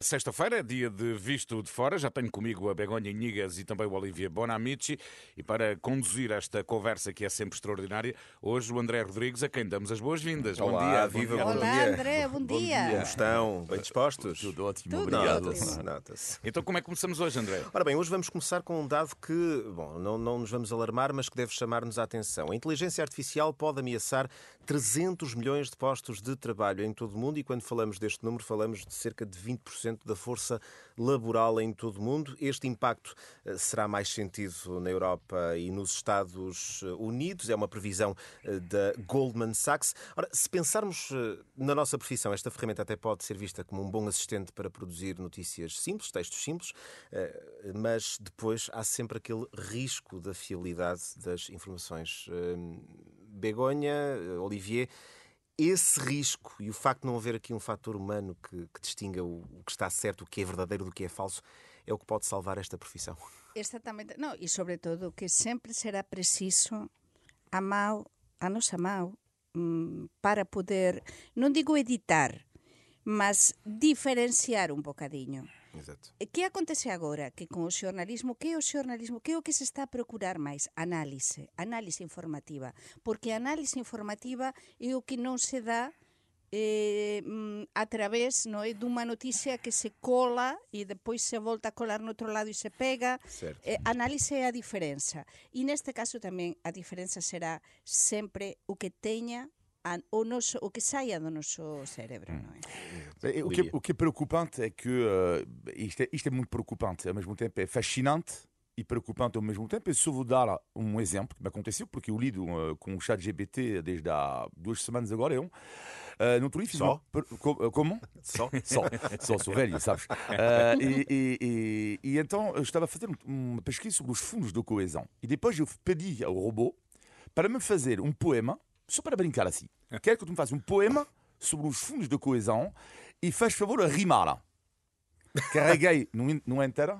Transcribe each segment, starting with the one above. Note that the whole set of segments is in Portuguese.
Sexta-feira é dia de Visto de Fora. Já tenho comigo a Begonha Inigas e também o Olivia Bonamici. E para conduzir esta conversa que é sempre extraordinária, hoje o André Rodrigues, a quem damos as boas-vindas. Bom dia, viva, bom bom dia. Olá, André, bom, dia. Como estão? Bem dispostos? Tudo ótimo, Tudo obrigado. nota-se. Então como é que começamos hoje, André? Ora bem, hoje vamos começar com um dado que, bom, não, não nos vamos alarmar, mas que deve chamar-nos a atenção. A inteligência artificial pode ameaçar 300 milhões de postos de trabalho em todo o mundo e quando falamos deste número falamos de cerca de 20% da força laboral em todo o mundo. Este impacto eh, será mais sentido na Europa e nos Estados Unidos, é uma previsão eh, da Goldman Sachs. Ora, se pensarmos eh, na nossa profissão, esta ferramenta até pode ser vista como um bom assistente para produzir notícias simples, textos simples, eh, mas depois há sempre aquele risco da fiabilidade das informações. Eh, Begonha, eh, Olivier, esse risco e o facto de não haver aqui um fator humano que, que distinga o, o que está certo, o que é verdadeiro do que é falso, é o que pode salvar esta profissão. Exatamente. Não, e sobretudo que sempre será preciso a a nosa mão, mm, para poder, non digo editar, mas diferenciar un bocadinho. Exato. E que acontece agora? Que con o xornalismo, que é o xornalismo? Que é o que se está a procurar máis? Análise, análise informativa. Porque a análise informativa é o que non se dá eh, mm, a través no, é, dunha noticia que se cola e depois se volta a colar no outro lado e se pega. Certo. Eh, análise é a diferenza. E neste caso tamén a diferenza será sempre o que teña a, o, noso, o que saia do noso cerebro, non é? E O que, é- o que é preocupante é que uh, isto, é, isto é muito preocupante, ao mesmo tempo é fascinante e preocupante ao mesmo tempo. Eu só vou dar um exemplo que me aconteceu, porque eu lido uh, com o chat GPT desde há duas semanas agora. Eu, uh, no outro dia Só? uma como? Só? Só, só sou velho, sabes? Ah, e, e- e- e então eu estava a fazer um- uma pesquisa sobre os fundos de coesão. E depois eu pedi ao robô para me fazer um poema, só para brincar assim. Quero que tu me faças um poema sobre os fundos de coesão e faz favor a rimar. Carreguei no, in- no Enter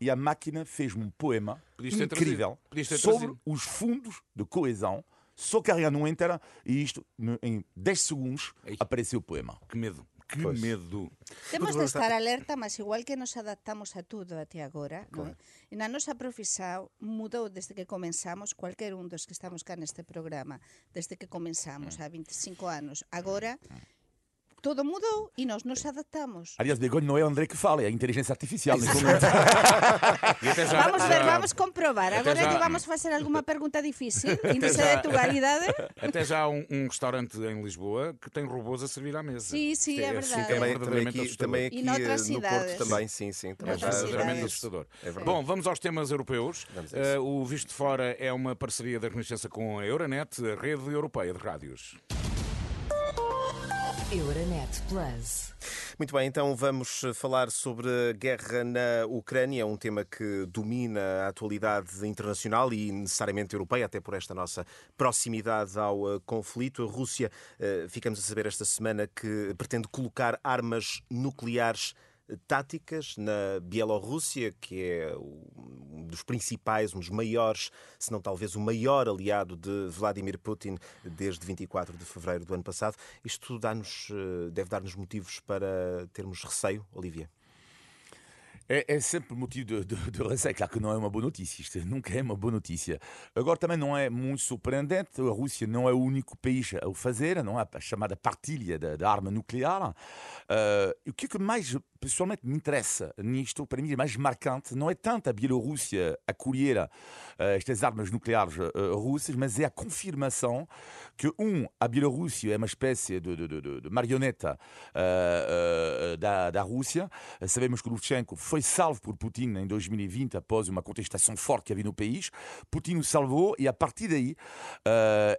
e a máquina fez-me um poema Podias ter incrível trazido. Podias ter sobre trazido. os fundos de coesão. Só carregar no Enter e isto, no- em 10 segundos, Ei. apareceu o poema. Que medo, que Pois. medo. Temos de estar alerta, mas igual que nos adaptamos a tudo até agora, non é? e na nosa profesión mudou desde que comenzamos, cualquier un dos que estamos cá neste programa, desde que comenzamos há 25 anos, agora todo mudou e nós nos adaptamos. Aliás, Begonha não é o André que fala, é a inteligência artificial. momento. Já, Vamos ver, já- vamos comprobar. Agora já- lhe vamos fazer alguma pergunta difícil, índice de atualidade. Até já há um, um restaurante em Lisboa que tem robôs a servir à mesa. Sim, sim, é assim, verdade. é Também, também verdadeiramente aqui, assustador. também aqui E noutras eh, no cidades. Porto também, sim, sim. Também É já- verdadeiramente assustador. É verdade. Bom, vamos aos temas europeus. Vamos a isso. Eh, o Visto de Fora é uma parceria da Renascença com a Euronet, a rede europeia de rádios. Euronet Plus. Muito bem, então vamos falar sobre a guerra na Ucrânia, um tema que domina a atualidade internacional e necessariamente europeia, até por esta nossa proximidade ao eh, conflito. A Rússia, eh, ficamos a saber esta semana que pretende colocar armas nucleares táticas na Bielorrússia, que é um dos principais, um dos maiores, se não talvez o maior aliado de Vladimir Putin desde 24 de fevereiro do ano passado. Isto dá-nos, eh, deve dar-nos motivos para termos receio, Olivia. É, é sempre motivo de, de, de receio. Claro que não é uma boa notícia. Isto nunca é uma boa notícia. Agora também não é muito surpreendente. A Rússia não é o único país a o fazer, não é a chamada partilha da, arma nuclear. Eh, o que é que mais, pessoalmente, me interessa nisto, para mim, é mais marcante, não é tanto a Bielorrússia acolher eh, estas armas nucleares eh, russas, mas é a confirmação que, um, a Bielorrússia é uma espécie de, de, de, de marioneta eh, da, da Rússia. Sabemos que Lukashenko foi salvo por Putin em 2020 após uma contestação forte que havia no país. Putin o salvou e a partir daí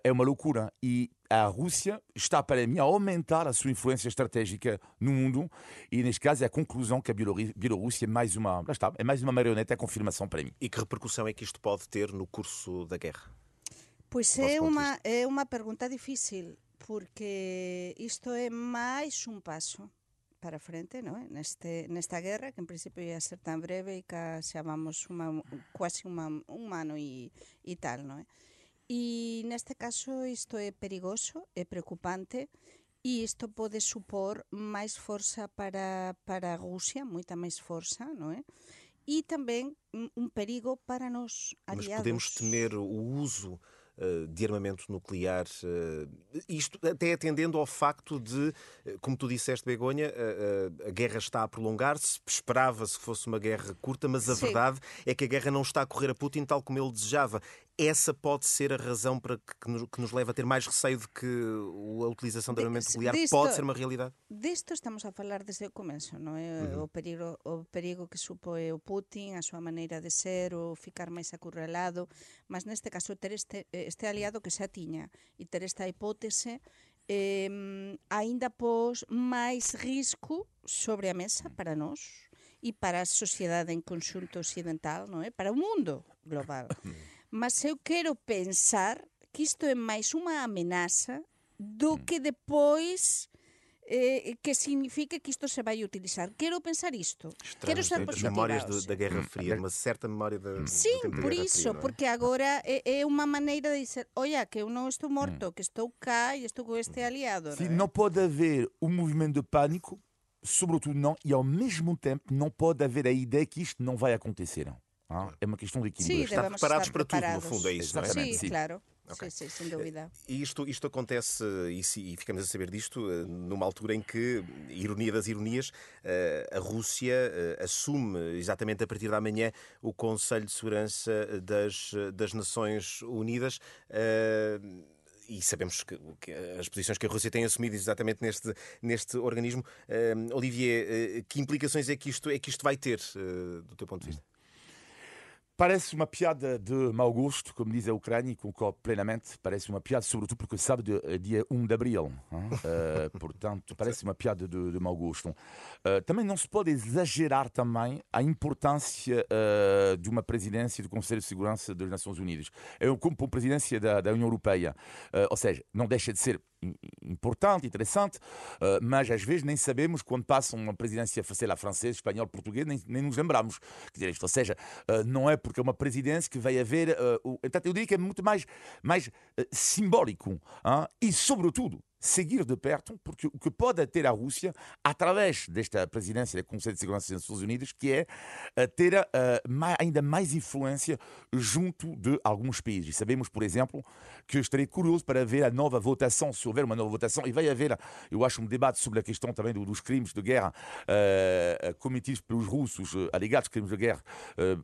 é uma loucura. E a Rússia está, para mim, a aumentar a sua influência estratégica no mundo e, neste caso, é a conclusão que a Bielorrússia é mais uma, lá está, é mais uma marioneta, é a confirmação para mim. E que repercussão é que isto pode ter no curso da guerra? Pois é unha, é unha pergunta difícil, porque isto é máis un paso para frente, non é? Neste, nesta guerra, que en principio ia ser tan breve e que xa vamos unha, quasi unha, un ano e, e tal, non é? E neste caso isto é perigoso, é preocupante e isto pode supor máis forza para, para a Rusia, moita máis forza, non é? E un un perigo para Mas aliados. podemos temer o uso eh, de armamento nuclear, eh, isto até atendendo ao facto de, eh, como tu disseste, Begonha, eh, a guerra está a prolongar-se, esperava-se que fosse uma guerra curta, mas a Sim. verdade é que a guerra não está a correr a Putin tal como ele desejava. Essa pode ser a razão para que, nos, que nos leva a ter mais receio de que a utilização De- armamento nuclear pode ser uma realidade? Disto estamos a falar desde o comenzo, non é? O perigo o perigo que supoe o Putin, a súa maneira de ser, o ficar máis acurralado, mas neste caso ter este este aliado que xa tiña e ter esta hipótese eh, aínda pos máis risco sobre a mesa para nós e para a sociedade en conxunto occidental, non é? Para o mundo global. Mas eu quero pensar que isto é máis unha amenaza do que depois eh, que significa que isto se vai utilizar. Quero pensar isto. Quero ser Estranhas positiva. memórias do- da Guerra Fria, uma certa memória da, do Sim, por iso, Fria, não é? porque agora é, é unha maneira de dizer, olha, que eu non estou morto, que estou cá e estou com este aliado. Sim, non é? não pode haver um movimento de pânico, sobretudo não, e ao mesmo tempo não pode haver a ideia que isto não vai acontecer. Ah? É uma questão de equilíbrio. Estar debemos preparados estar para tudo, no preparados. fundo, é isso, não é? Exatamente, Sí, sim. claro. Ok. Sí, sí, sin dúvida. E isto, isto acontece, e, se- e ficamos a saber disto, eh, numa altura em que, ironia das ironias, eh, a Rússia eh, assume exatamente a partir da manhã o Conselho de Segurança das, das Nações Unidas. eh, E sabemos que, que as posições que a Rússia tem assumido exatamente neste, neste organismo. Eh, Olivier, eh, que implicações é que isto, é que isto vai ter, eh, do teu ponto de vista? Parece uma piada de mau gosto, como diz a Ucrânia, e concordo plenamente. Parece uma piada, sobretudo porque sabe de é dia 1 de abril. Eh, portanto, parece uma piada de, de mau gosto. Eh, também não se pode exagerar também a importância eh, de uma presidência do Conselho de Segurança das Nações Unidas. É como uma presidência da, da União Europeia. Eh, ou seja, não deixa de ser importante, interessante, eh, mas às vezes nem sabemos quando passa uma presidência, sei lá, francês, espanhol, português, nem, nem nos lembramos. Quer dizer, isto, ou seja, eh, não é porque é uma presidência que vai haver. eh, Portanto, eu diria que é muito mais, mais simbólico hein? e, sobretudo, seguir de perto, porque o que pode ter a Rússia, através desta presidência do Conselho de Segurança das Nações Unidas, que é eh, ter eh, mai- ainda mais influência junto de alguns países. E sabemos, por exemplo, que estarei curioso para ver a nova votação, se houver uma nova votação, e vai haver, eu acho, um debate sobre a questão também do- dos crimes de guerra eh, cometidos pelos russos, eh, alegados crimes de guerra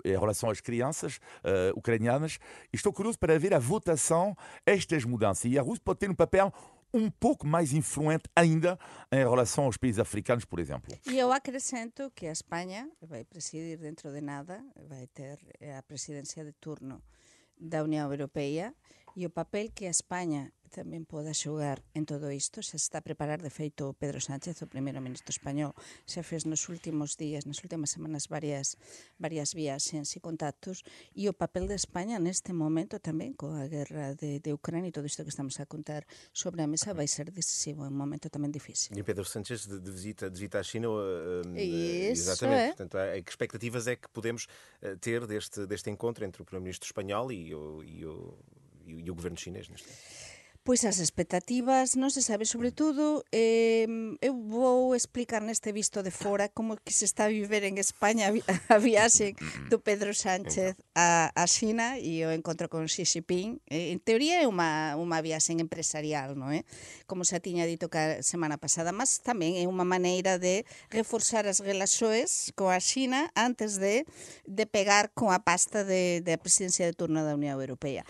em relação às crianças ucranianas. E estou curioso para ver a votação, estas mudanças. E a Rússia pode ter um papel um pouco mais influente ainda em relação aos países africanos, por exemplo. E eu acrescento que a España vai presidir dentro de nada, vai ter eh, a presidencia de turno da Unión Europea e o papel que a España tamén poda xogar en todo isto se está a preparar, de feito Pedro Sánchez, o primeiro ministro español xa fez nos últimos días, nas últimas semanas varias, varias viaxes e contactos e o papel de España neste momento tamén coa guerra de, de Ucrania e todo isto que estamos a contar sobre a mesa vai ser decisivo, é un momento tamén difícil. E Pedro Sánchez de, de visita, de visita à China. uh, Isso, exatamente. é. Portanto, há- que expectativas é que podemos uh, ter deste, deste encontro entre o Primeiro-Ministro espanhol e o, e, o, e o- governo chinês? Neste caso? Pois as expectativas, non se sabe, sobre todo, eh, eu vou explicar neste visto de fora como que se está a viver en España a, vi a viaxe do Pedro Sánchez a, a China e o encontro con Xi Jinping. Eh, en teoría é unha, unha viaxe empresarial, non é? Como xa tiña dito que a semana pasada, mas tamén é unha maneira de reforzar as relaxoes coa China antes de, de pegar con a pasta de, de presidencia de turno da Unión Europea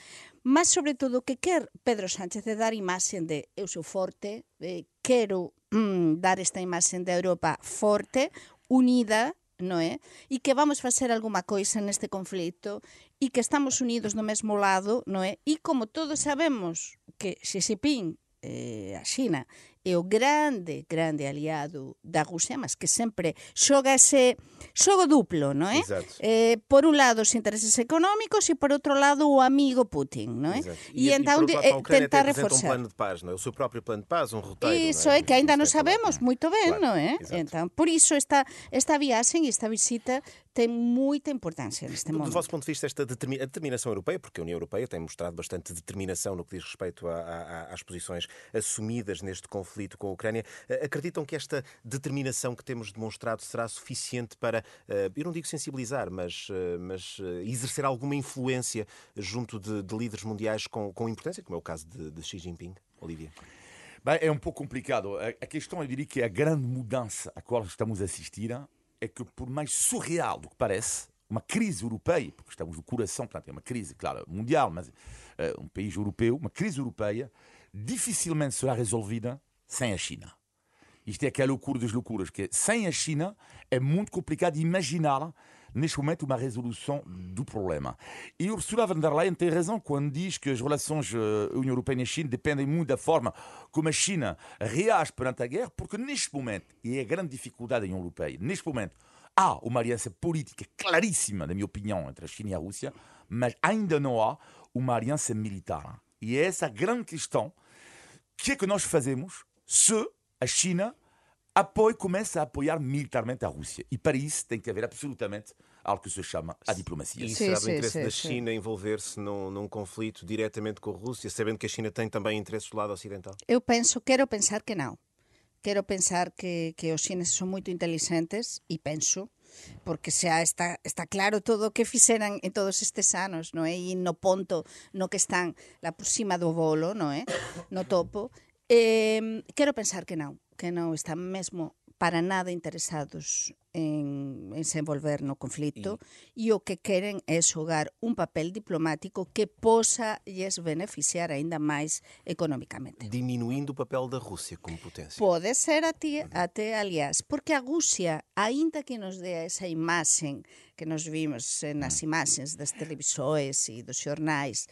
mas sobre todo que quer Pedro Sánchez é dar imaxen de eu sou forte, eh, quero mm, dar esta imaxen de Europa forte, unida, non é? E que vamos facer alguma coisa neste conflito e que estamos unidos no mesmo lado, non é? E como todos sabemos que Xi Jinping eh, a China é o grande, grande aliado da Rusia, mas que sempre xoga ese xogo duplo, non é? Exato. Eh, por un lado os intereses económicos e por outro lado o amigo Putin, non é? Exato. E, então eh, Ucrânia tentar até apresenta um reforçar. plano de paz, não é? O seu próprio plano de paz, um roteiro. Iso não é que ainda non Isso é falado. sabemos moito ben, Claro, non é? exato. Então, por iso esta esta viaxe e esta visita ten moita importancia neste Do momento. vosso ponto de vista, esta determi- a determinação europeia, porque a União Europeia tem mostrado bastante determinação no que diz respeito a- a- às posições assumidas neste conflito. conflito com a Ucrânia. Eh, acreditam que esta determinação que temos demonstrado será suficiente para, eh, eu não digo sensibilizar, mas, eh, mas exercer alguma influência junto de, de líderes mundiais com, com importância, como é o caso de, de Xi Jinping? Olivia. Bem, é um pouco complicado. A questão, eu diria que é a grande mudança a qual estamos a assistir é que, por mais surreal do que parece, uma crise europeia, porque estamos no coração, portanto, é uma crise, claro, mundial, mas uh, um país europeu, uma crise europeia, dificilmente será resolvida sem a China. Isto é aquela loucura das loucuras, que sem a China é muito complicado imaginar neste momento uma resolução do problema. E Ursula von der Leyen tem razão quando diz que as relações União Europeia e China dependem muito da forma como a China reage perante a guerra, porque neste momento, e é a grande dificuldade da União Europeia, neste momento há uma aliança política claríssima, na minha opinião, entre a China e a Rússia, mas ainda não há uma aliança militar. E é essa a grande questão. O que é que nós fazemos se a China apoia, começa a apoiar militarmente a Rússia? E para isso tem que haver absolutamente algo que se chama a diplomacia. E será do interesse sim, da China envolver-se num, num, conflito diretamente com a Rússia, sabendo que a China tem também interesses do lado ocidental? Eu penso, quero pensar que não. Quero pensar que, que os chineses son moito inteligentes e penso porque xa está, está claro todo o que fixeran en todos estes anos, non é? E no ponto no que están la por cima do bolo, non é? No topo. Eh, quero pensar que non, que non están mesmo para nada interesados en, en se envolver no conflito e... e o que queren é xogar un papel diplomático que posa lles beneficiar aínda máis económicamente. Diminuindo o papel da Rússia como potência. Pode ser até, até aliás, porque a Rússia, aínda que nos dea esa imaxen que nos vimos nas imaxes das televisores e dos xornais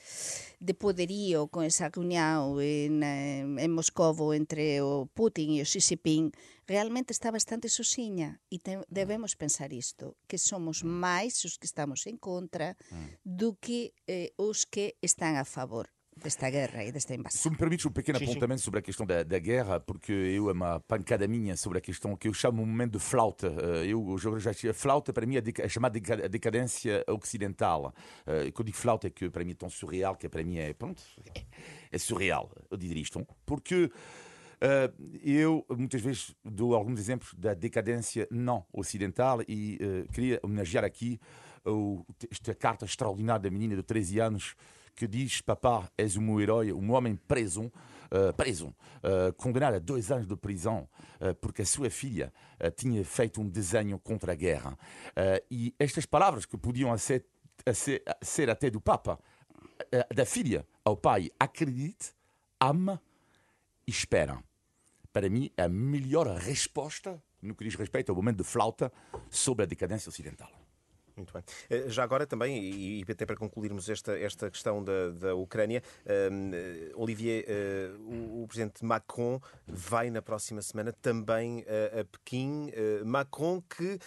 de poderío con esa reunión en, en Moscovo entre o Putin e o Xi Jinping, realmente está bastante sozinha e te, debemos pensar isto, que somos máis os que estamos en contra do que eh, os que están a favor desta guerra e desta invasão. Se me permites um pequeno apontamento sobre a questão da, da, guerra, porque eu é uma pancada minha sobre a questão que eu chamo um momento de flauta. Eh, eu já a flauta para mim é a chamada decadência ocidental. Eh, quando digo flauta é que para mim é tão surreal que para mim é pronto, é surreal eu dizer isto, porque Uh, eu muitas vezes dou alguns exemplos da decadência não ocidental e uh, queria homenagear aqui uh, esta carta extraordinária da menina de 13 anos que diz: Papá, és meu herói, um homem preso, preso, condenado a dois anos de prisão porque a sua filha tinha feito um desenho contra a guerra. e estas palavras que podiam ser, ser, ser até do Papa, da filha ao pai, acredite, ama e espera para mim, a melhor resposta no que diz respeito ao momento de flauta sobre a decadência ocidental. Muito bem. Eh, já agora também, e até para concluirmos esta, esta questão da, da Ucrânia, uh, Olivier, uh, o, o, presidente Macron vai na próxima semana também uh, a Pequim. Macron, que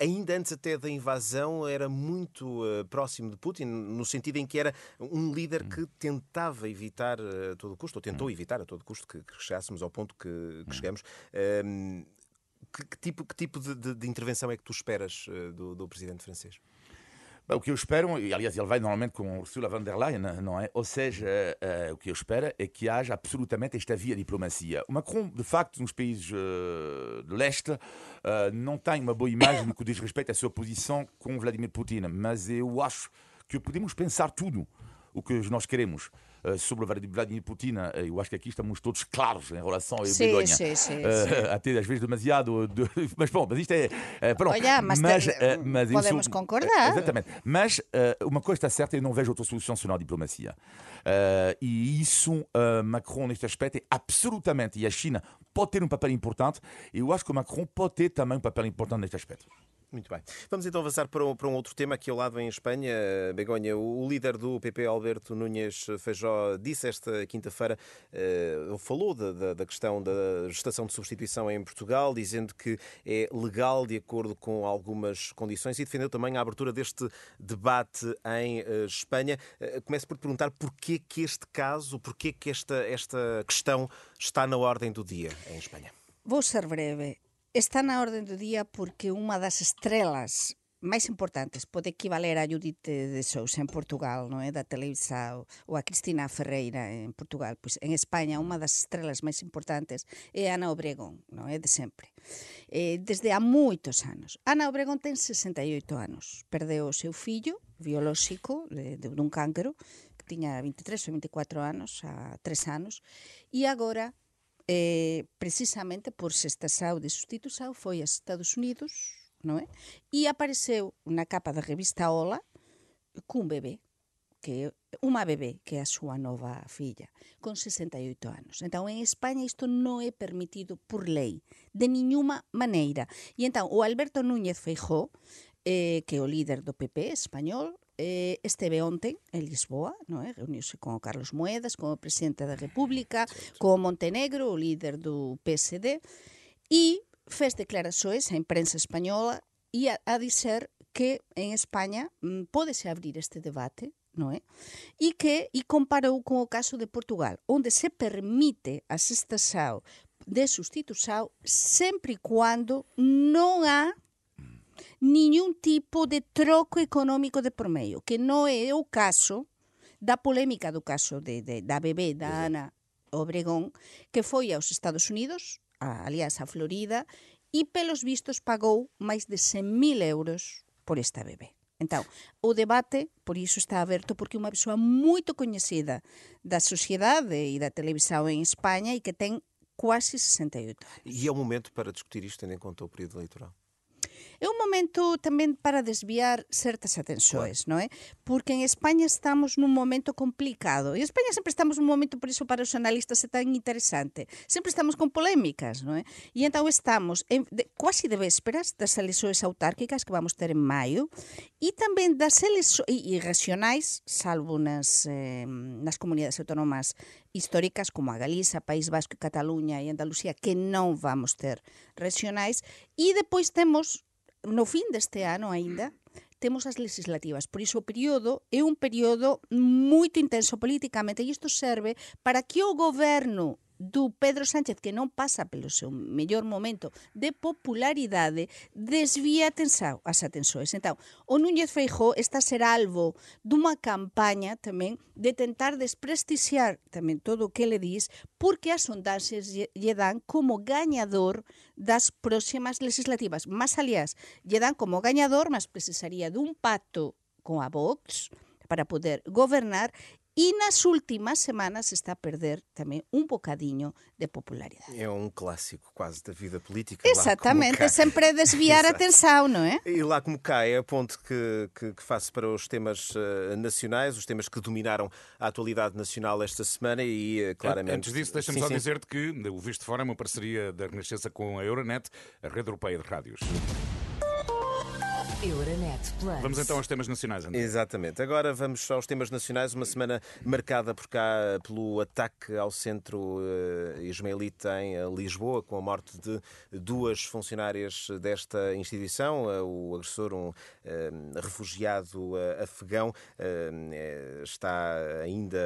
ainda antes até da invasão era muito próximo de Putin, no sentido em que era um líder que tentava evitar a todo custo, ou tentou evitar a todo custo que, que chegássemos ao ponto que, que chegamos que, que, tipo, que tipo de, de, de, intervenção é que tu esperas uh, do, do presidente francês? o que eu espero, e aliás ele vai normalmente com Ursula von der Leyen, não é? Ou seja, uh, o que eu espero é que haja absolutamente esta via diplomacia. O Macron, de facto, nos países uh, de leste, uh, não tem uma boa imagem no que diz respeito à sua posição com Vladimir Putin, mas eu acho que podemos pensar tudo o que nós queremos. Eh, sobre Vladimir Putin, eh, eu acho que aqui estamos todos claros em relação a sim, Begonha. Sim, sim, uh, até às vezes demasiado. De... Mas bom, mas isto é. Uh, pronto. Olha, mas, mas, uh, mas podemos isso, concordar. exatamente. Mas uma coisa está certa, eu não vejo outra solução senão a diplomacia. e isso, Macron, neste aspecto, é absolutamente. E a China pode ter um papel importante. E eu acho que o Macron pode ter também um papel importante neste aspecto. Muito bem. Vamos então avançar para um, para um outro tema aqui ao lado em Espanha. Begonha, o líder do PP, Alberto Núñez Feijó, disse esta quinta-feira, uh, falou da, da, da, questão da gestação de substituição em Portugal, dizendo que é legal de acordo com algumas condições e defendeu também a abertura deste debate em uh, Espanha. Uh, começo por te perguntar porquê que este caso, porquê que esta, esta questão está na ordem do dia em Espanha. Vou ser breve. Está na orde do día porque unha das estrelas máis importantes pode equivaler a Judith de Sousa en Portugal, non é? Da Televisa ou a Cristina Ferreira en Portugal. Pois en España unha das estrelas máis importantes é Ana Obregón, non é? De sempre. Eh, desde há moitos anos. Ana Obregón ten 68 anos. Perdeu o seu fillo biolóxico de, de dun cancro que tiña 23 ou 24 anos, a 3 anos, e agora eh, precisamente por se esta saúde sustitución foi aos Estados Unidos non é? E apareceu na capa da revista Ola cun bebé, que unha bebé que é a súa nova filla, con 68 anos. Entón, en España isto non é permitido por lei, de niñuma maneira. E entón, o Alberto Núñez Feijó, eh, que é o líder do PP español, eh, esteve onte en Lisboa, non é? Eh, Reuniuse con o Carlos Moedas, como presidente da República, sí, con Montenegro, o líder do PSD, e fez declaraxoes á imprensa española e a, a dizer que en España mm, pódese abrir este debate, non é? Eh? E que e comparou con o caso de Portugal, onde se permite a sexta sao de substitución sempre e quando non há nenhum tipo de troco económico de por meio, que non é o caso da polémica do caso de, de, da bebé da Ana Obregón, que foi aos Estados Unidos, a, aliás, a Florida, e pelos vistos pagou máis de 100.000 euros por esta bebé. Entón, o debate, por iso está aberto, porque unha persoa moito coñecida da sociedade e da televisão en España e que ten quase 68 anos. E é o momento para discutir isto, tendo em conta o período eleitoral? É un momento tamén para desviar certas atenções, non é? Porque en España estamos nun momento complicado. E en España sempre estamos nun momento, por iso para os analistas é tan interesante. Sempre estamos con polémicas, non é? E entón estamos en, de, quasi de vésperas das eleições autárquicas que vamos ter en maio e tamén das eleições e, e regionais, salvo nas, eh, nas comunidades autónomas históricas como a Galiza, País Vasco, Cataluña e Andalucía, que non vamos ter regionais, e depois temos no fin deste ano aínda temos as legislativas. Por iso o período é un período moito intenso políticamente e isto serve para que o goberno do Pedro Sánchez que non pasa pelo seu mellor momento de popularidade desvía tensao as atensoes. Entón, o Núñez Feijó está ser alvo dunha campaña tamén de tentar desprestixiar tamén todo o que le dis porque as sondaxes lle dan como gañador das próximas legislativas. Más aliás, lle dan como gañador, mas precisaría dun pacto con a Vox, para poder gobernar e nas últimas semanas está a perder também um bocadinho de popularidade. É um clássico quase da vida política. Exatamente, sempre é desviar a atenção, não é? E lá como cá é a ponto que, que, que faço para os temas uh, nacionais, os temas que dominaram a atualidade nacional esta semana e uh, claramente... Antes disso, deixa-me só dizer-te que o Visto Fora é uma parceria da Renascença com a Euronet, a rede europeia de rádios. Euronet Plus. Vamos então aos temas nacionais, André. Exatamente. Agora vamos aos temas nacionais. Uma semana marcada por cá pelo ataque ao centro uh, ismaelita em uh, Lisboa, com a morte de duas funcionárias desta instituição. Uh, o agressor, um refugiado afegão, está ainda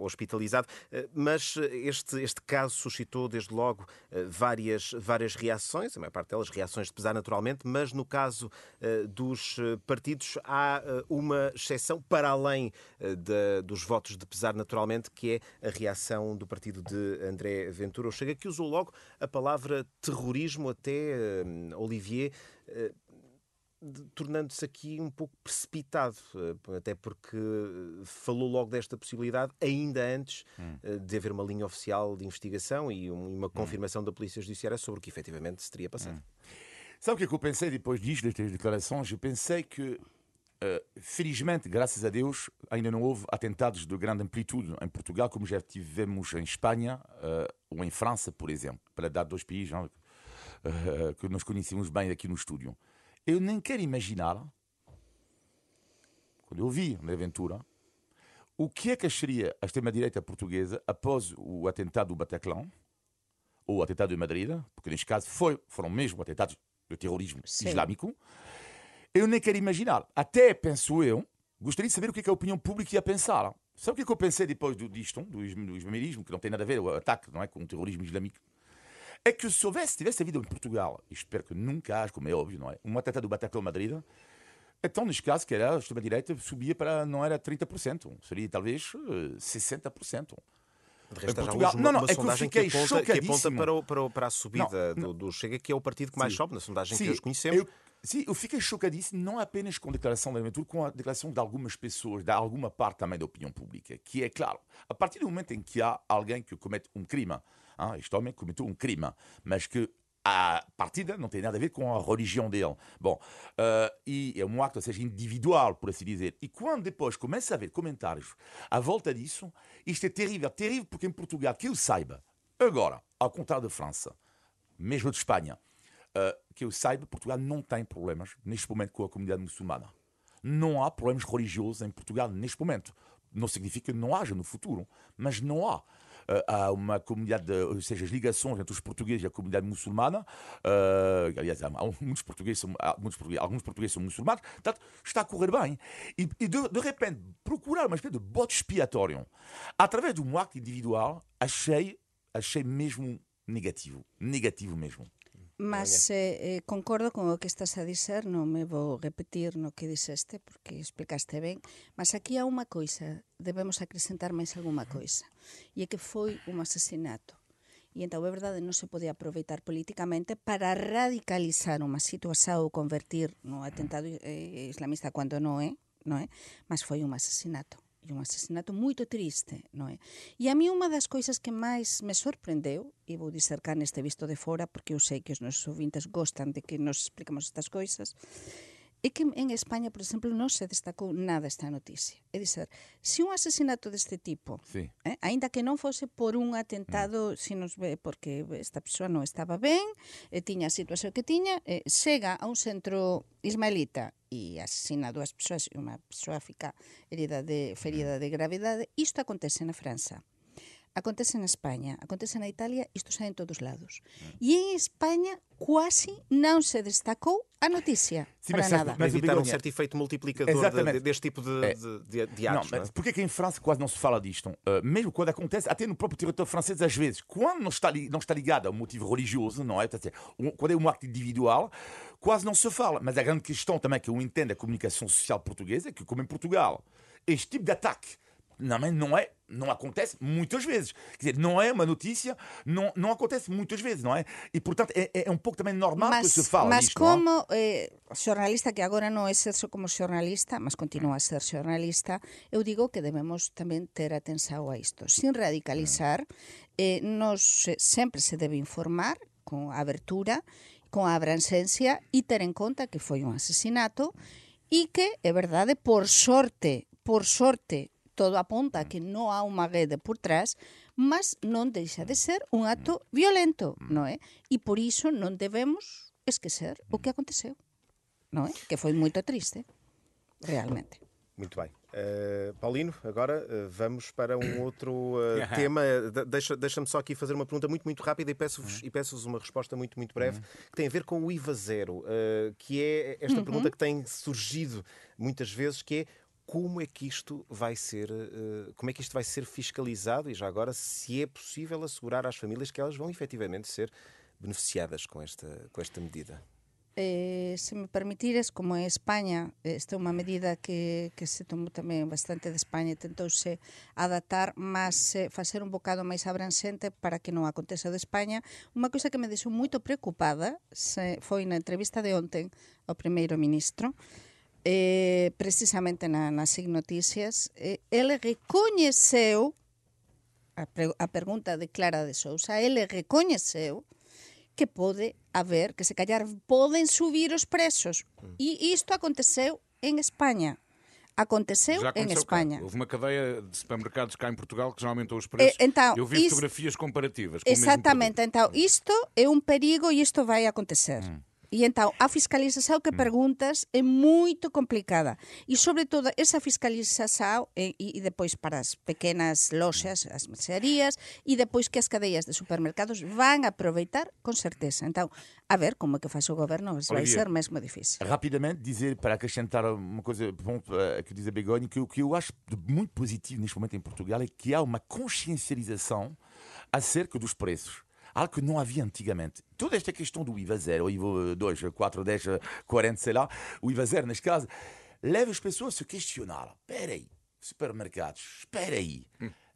hospitalizado. mas este, este caso suscitou, desde logo, várias, várias reações, a maior parte delas reações de pesar, naturalmente, mas no caso do dos eh, partidos há eh, uma exceção para além eh, de, dos votos de pesar, naturalmente, que é a reação do partido de André Ventura. O Chega que usou logo a palavra terrorismo, até Olivier tornando-se aqui um pouco precipitado, até porque falou logo desta possibilidade ainda antes hum. de haver uma linha oficial de investigação e uma hum. confirmação hum. da Polícia Judiciária sobre o que efetivamente se teria passado. Hum. Sabe o que, é que eu pensei depois disto, destas declarações? Eu pensei que, uh, felizmente, graças a Deus, ainda não houve atentados de grande amplitude em Portugal, como já tivemos em Espanha uh, ou em França, por exemplo, para dar dois países uh, que nós conhecemos bem aqui no estúdio. Eu nem quero imaginar, quando eu vi na aventura, o que é que acharia a extrema-direita portuguesa após o atentado do Bataclan, ou o atentado de Madrid, porque neste caso foi, foram mesmo atentados do terrorismo Sim. islâmico, eu nem quero imaginar. Até penso eu, gostaria de saber o que, é que a opinião pública ia pensar. Sabe o que, é que eu pensei depois do, disto, do, do islamismo, que não tem nada a ver, o ataque não é, com o terrorismo islâmico? É que se houvesse, tivesse havido em Portugal, e espero que nunca haja, como é óbvio, não é? Um atentado do Bataclan Madrid, Então, neste caso, que era a extrema-direita, subia para, não era 30%, seria talvez eh, 60%. De resto, Portugal- já uma, não, não, uma é que eu sondagem que fiquei aponta, que aponta para, o- para, o- para a subida Não, do, do Chega, que é o partido que mais Sim. sobe, na sondagem Sim, que hoje conhecemos. Eu, sim, eu fiquei chocadíssimo, não apenas com a declaração da Ventura, com a declaração de algumas pessoas, de alguma parte também da opinião pública, que é claro, a partir do momento em que há alguém que comete um crime, ah, este homem cometeu um crime, mas que a partida não tem nada a ver com a religião dele. Bom, ah, e é um acto, ou seja, individual, por assim dizer. E quando depois começa a haver comentários à volta disso, isto é terrível. Terrível porque em Portugal, que eu saiba, agora, ao contrário da França, mesmo de Espanha, Uh, que eu saiba, Portugal não tem problemas neste momento com a comunidade muçulmana. Não há problemas religiosos em Portugal neste momento. Não significa que não haja no futuro, mas não há. Há uma comunidade, de, ou seja, as ligações entre os portugueses e a comunidade muçulmana. Uh, aliás, há, há muitos portugueses, há muitos portugueses, alguns portugueses são muçulmanos, portanto, está a correr bem. E, e de, de repente, procurar uma espécie de bote expiatório através de um acto individual, achei, achei mesmo negativo. Negativo mesmo. Mas eh, eh, concordo con o que estás a dizer, non me vou repetir no que dixeste, porque explicaste ben, mas aquí há unha coisa, debemos acrescentar máis alguma coisa, e é que foi un asesinato. E entón, é verdade, non se podía aproveitar políticamente para radicalizar unha situación ou convertir no atentado eh, islamista cando non é, non é? mas foi un asesinato e un asesinato moito triste, non é? E a mí unha das coisas que máis me sorprendeu, e vou dizer cá neste visto de fora, porque eu sei que os nosos ouvintes gostan de que nos explicamos estas coisas, é que en España, por exemplo, non se destacou nada esta noticia. É dizer, se un asesinato deste tipo, Sí. eh, aínda que non fose por un atentado, se nos ve porque esta persoa non estaba ben, e tiña a situación que tiña, eh, chega a un centro ismaelita e asesina a dúas persoas e unha persoa fica herida de, ferida de gravidade, isto acontece na França. Acontece na España, acontece na Italia, isto sai en todos lados. E en España quasi non se destacou a noticia Sim, para mas nada. Mas o evitar um Begonha- certo efeito multiplicador Exatamente. de- deste tipo de, É. de, de, de Não, atos. não é? mas por que em França quase não se fala disto? Uh, mesmo quando acontece, até no próprio território francês, às vezes, quando não está, li- não está ligado a um motivo religioso, não é? Um- Quando é um acto individual, quase não se fala. Mas a grande questão também que eu entendo a comunicação social portuguesa é que, como em Portugal, este tipo de ataque não, não é, não acontece muitas vezes. Quer dizer, não é uma notícia, não, não acontece muitas vezes, não é? E portanto é, é um pouco também normal que se fala mas disto, não é? como eh, xornalista que agora non exerzo como xornalista, mas continúa a ser xornalista, eu digo que debemos tamén ter atención a isto. Sin radicalizar, eh, nos eh, sempre se debe informar con abertura, con a abrancencia e ter en conta que foi un asesinato e que, é verdade, por sorte, por sorte, todo apunta a que non há unha rede por trás, mas non deixa de ser un acto violento, non é? E por iso non debemos esquecer o que aconteceu, non é? Que foi moito triste, realmente. Muito bem. Uh, Paulino, agora uh, vamos para um outro uh, tema. De- Deixa- Deixa-me só aqui fazer uma pergunta muito, muito rápida e peço-vos e peço-vos uma resposta muito, muito breve, que tem a ver com o IVA zero, uh, que é esta pergunta que tem surgido muitas vezes, que é como é que isto vai ser, uh, como é que isto vai ser fiscalizado e já agora se é possível assegurar às famílias que elas vão efetivamente ser beneficiadas com esta, com esta medida. Eh, se me permitires, como en España esta é unha medida que, que se tomou tamén bastante de España e tentouse adaptar, mas eh, facer un bocado máis abranxente para que non aconteza o de España. Unha coisa que me deixou moito preocupada se, foi na entrevista de onten ao primeiro ministro, eh, precisamente na, nas SIG Noticias, eh, ele recoñeceu a, pre, a pergunta de Clara de Sousa, ele recoñeceu que pode haber, que se callar poden subir os preços. E isto aconteceu en España. Aconteceu aconteceu España. Cá. Houve uma cadeia de supermercados cá em Portugal que já aumentou os preços. Eh, então, Eu vi isso- fotografias comparativas. com produto. então isto é un perigo e isto vai acontecer. E então a fiscalização que perguntas é muito complicada. E sobretudo essa fiscalização e, e depois para as pequenas lojas, as mercearias e depois que as cadeias de supermercados van aproveitar com certeza. Então, a ver como é que faz o governo, vai ser mesmo difícil. Rapidamente, dizer, para acrescentar uma coisa bom, eh, que diz a Begonha, que o que eu acho muito positivo neste momento em Portugal é que há uma consciencialização acerca dos preços. Algo que não havia antigamente. Toda esta questão do IVA zero, o IVA 2, 4, 10, 40, sei lá, o IVA zero, neste caso, leva as pessoas a se questionar. Espera aí, supermercados, espera aí.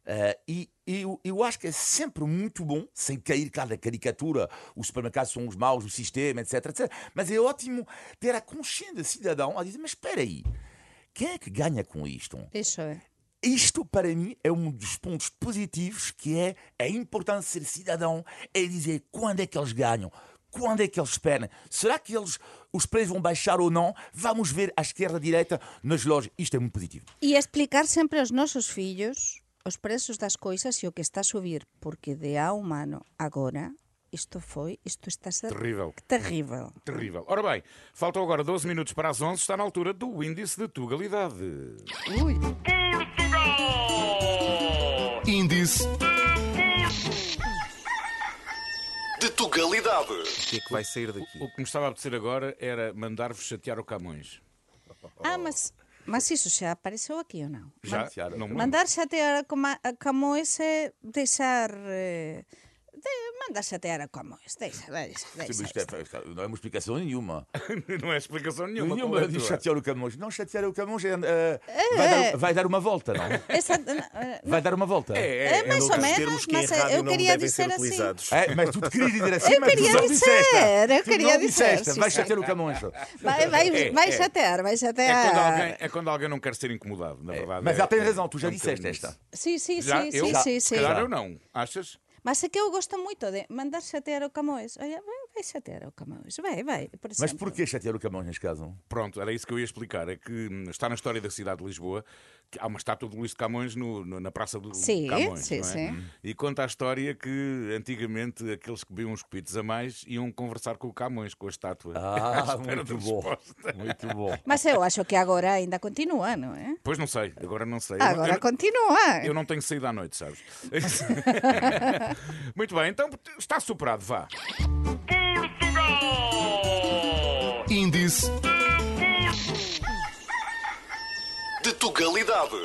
Uh, e eu, eu acho que é sempre muito bom, sem cair, claro, na caricatura, os supermercados são os maus, o sistema, etc, etc. Mas é ótimo ter a consciência cidadão a dizer: mas espera aí, quem é que ganha com isto? Isso é. Isto, para mim, é um dos pontos positivos que é a importância de ser cidadão, é dizer quando é que eles ganham, quando é que eles esperam? Será que eles, os preços vão baixar ou não? Vamos ver à esquerda, à direita, nas lojas. Isto é muito positivo. E explicar sempre aos nossos filhos os preços das coisas e o que está a subir, porque de há um ano agora isto foi, isto está a ser Terrível. terrível. Terrível. Ora bem, faltam agora 12 minutos para as 11, está na altura do índice de tugalidade. Ui. Índice de Tugalidade. O que é que vai sair daqui? O que me estava a apetecer agora era mandar-vos chatear o Camões. Ah, mas, mas isso já apareceu aqui ou não? Já? Não me lembro. Mandar chatear a Cama- a Camões é deixar. eh, mandar chatear a Camões. Deixa, deixa, deixa. Isto é- não é uma explicação nenhuma. Não é explicação nenhuma. Nenhuma qual é a de tua? chatear o Camões. Não, chatear o Camões é, eh, vai, dar, vai dar uma volta, não? Essa, eh, Vai dar uma volta. É, é mais ou Os menos, termos que em mas eh, rádio eu não queria devem ser dizer assim. utilizados. É, mas tu te querias dizer assim, Eu mas queria não dizer, disseste. eu Tu queria não dizer, disseste. sim, Vai sim. chatear o Camões. Vai, vai, É, vai é. chatear, vai É chatear. quando, alguém, é quando alguém não quer ser incomodado, na verdade. Mas é- ela tem é- razão, tu já é um disseste bocadinho esta. isso. Sim, sim, Já? sim, eu? sim, Já. sim, Se sim. calhar eu não. Achas? Mas é que eu gosto muito de mandar chatear o Camões. Olha, vai, vai chatear o Camões. Vai, vai. Por Mas exemplo. porquê chatear o Camões neste caso? Pronto, era isso que eu ia explicar. É que hum, está na história da cidade de Lisboa há uma estátua de Luís de Camões no- no- na Praça do Sim, Camões. sim, não é? sim. E conta a história que antigamente aqueles que bebiam uns copitos a mais iam conversar com o Camões, com a estátua. Ah, muito bom. resposta. Muito bom. Mas eu acho que agora ainda continua, não é? Pois não sei, agora não sei. Agora eu, continua. eu não tenho saído à noite, sabes? Muito bem, então está superado, vá. Índice de Tugalidade.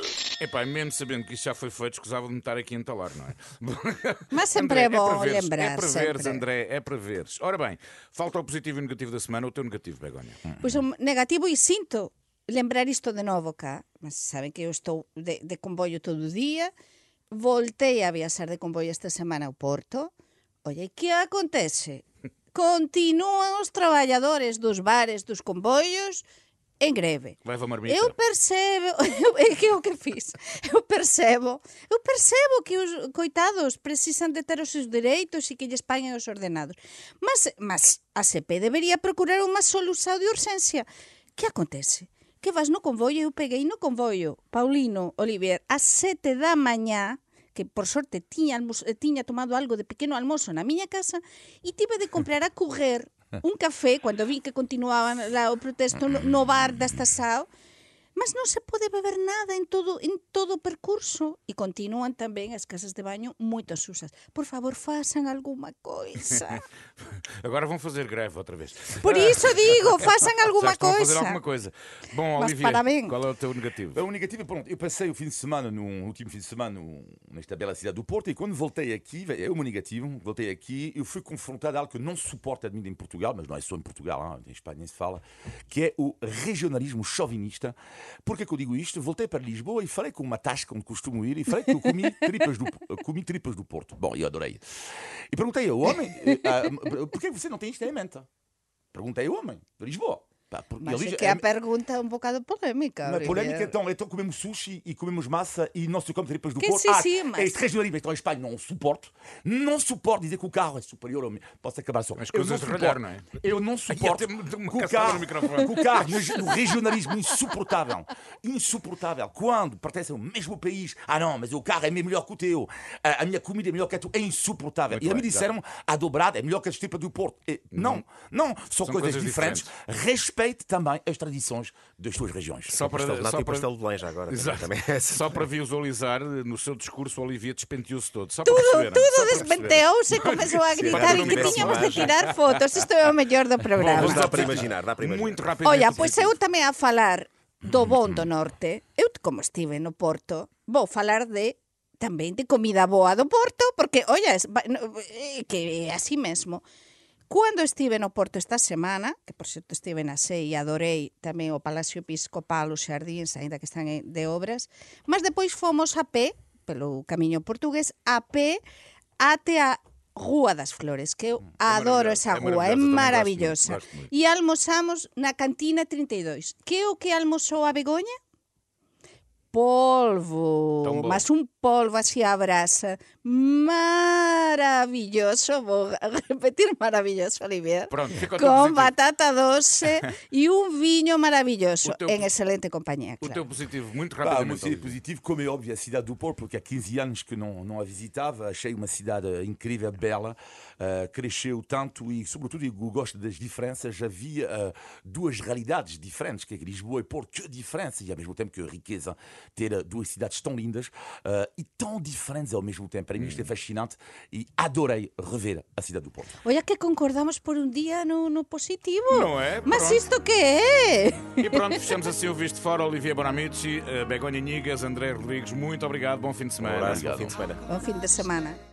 Epá, mesmo sabendo que isto já foi feito, escusava de me estar aqui a entalar, não é? Mas sempre é bom veres, lembrar, É para veres, sempre. André, é para veres. Ora bem, falta o positivo e o negativo da semana, o teu negativo, Begonha. Pois um negativo e sinto lembrar isto de novo cá, mas sabem que eu estou de, de comboio todo o día, voltei a viaxar de comboio esta semana ao Porto, Oye, que acontece? Continúan os traballadores dos bares, dos comboios, en greve. Leva marmita. Eu percebo, eu, é que é o que fiz. Eu percebo, eu percebo que os coitados precisan de ter os seus dereitos e que lles paguen os ordenados. Mas, mas a CP debería procurar unha solución de urxencia. Que acontece? Que vas no convoio, eu peguei no convoio, Paulino Olivier, a sete da mañá, que por sorte tiña, almoz, eh, tiña tomado algo de pequeno almozo na miña casa, e tive de comprar a correr un café cando vi que continuaban lá o protesto no, no bar da estação mas non se pode beber nada en todo en todo o percurso e continúan tamén as casas de baño moito susas. Por favor, façan alguma coisa. Agora vão fazer greve outra vez. Por iso digo, façam alguma estão a fazer coisa. alguma coisa. Bom, Mas Olivia, parabéns. qual é o teu negativo? O negativo, pronto, eu passei o fim de semana, no último fim de semana, num- nesta bela cidade do Porto, e quando voltei aqui, é o meu negativo, voltei aqui, eu fui confrontado a algo que eu não suporto admito em Portugal, mas não é só em Portugal, hein, em Espanha nem se fala, que é o regionalismo chauvinista. Por que que eu digo isto? Voltei para Lisboa e falei com uma tasca onde costumo ir e falei que eu comi tripas do, comi tripas do Porto. Bom, eu adorei. E perguntei ao homem, eh, ah, por que você não tem isto em mente? Perguntei ao homem, de Lisboa. Mas ele- é que a pergunta é um bocado polémica. Uma polémica, então, então comemos sushi e comemos massa e não se come tripas do Que Porto. sim, sim, mas- Este regionalismo, então, em Espanha, não suporto. Não suporto dizer que o carro é superior ao meu. Posso acabar só. Eu coisas de ralhar, não é? Eu não suporto que o carro, no o carro no, regionalismo insuportável. Insuportável. Quando pertencem ao mesmo país. Ah, não, mas o carro é melhor que o teu. A, a minha comida é melhor que a tua. É insuportável. Muito e me bem, já. disseram a dobrada é melhor que a tripas do Porto. E, Não, não. São, São coisas, coisas diferentes. Respeite também as tradições das suas regiões. Só para, Pastel só para- pastel de Belém agora. Exato. Também é essa. Só para visualizar, no seu discurso, o Olivia despenteou-se todo. Só Tudo, só tudo despenteou-se e começou a gritar e que tínhamos de tirar fotos. Isto é o melhor do programa. Mas dá para imaginar, dá para imaginar. Muito rapidamente. Olha, pois eu tamén a falar do bon do norte, eu como estive no Porto, vou falar de tamén de comida boa do Porto, porque, no, é que é así mesmo. Cando estive no Porto esta semana, que por certo estive na SEI e adorei tamén o Palacio Episcopal, os xardíns, aínda que están de obras, mas depois fomos a pé, pelo camiño portugués, a pé até a Rúa das Flores, que eu adoro esa rúa, é maravillosa. E almozamos na Cantina 32. Que é o que almoxou a Begoña? polvo, mas un polvo así a brasa maravilloso, vou repetir maravilloso, Olivier, Pronto, o positivo. batata doce e un viño maravilloso, O teu- en excelente compañía, O claro. teu positivo, muito rapidamente. cidade Olívia. positiva, como é óbvio, a cidade do Porto, porque há 15 anos que não, não a visitava, achei uma cidade incrível, bela, eh, cresceu tanto e, sobretudo, eu gosto das diferenças. Havia eh, duas realidades diferentes, que é que Lisboa e Porto, que diferença, e ao mesmo tempo que a riqueza, ter eh, duas cidades tão lindas eh, e tão diferentes ao mesmo tempo. Para mim isto é fascinante e adorei rever a cidade do Porto. Olha que concordamos por um dia no, no positivo. Não é? Mas Pronto. isto que é? E pronto, fechamos assim o Visto Fora. Olivia Bonamici, eh, Begonha Nigas, André Rodrigues, muito obrigado. Bom fim de semana. Abraço, bom fim de semana. Bom fim de semana.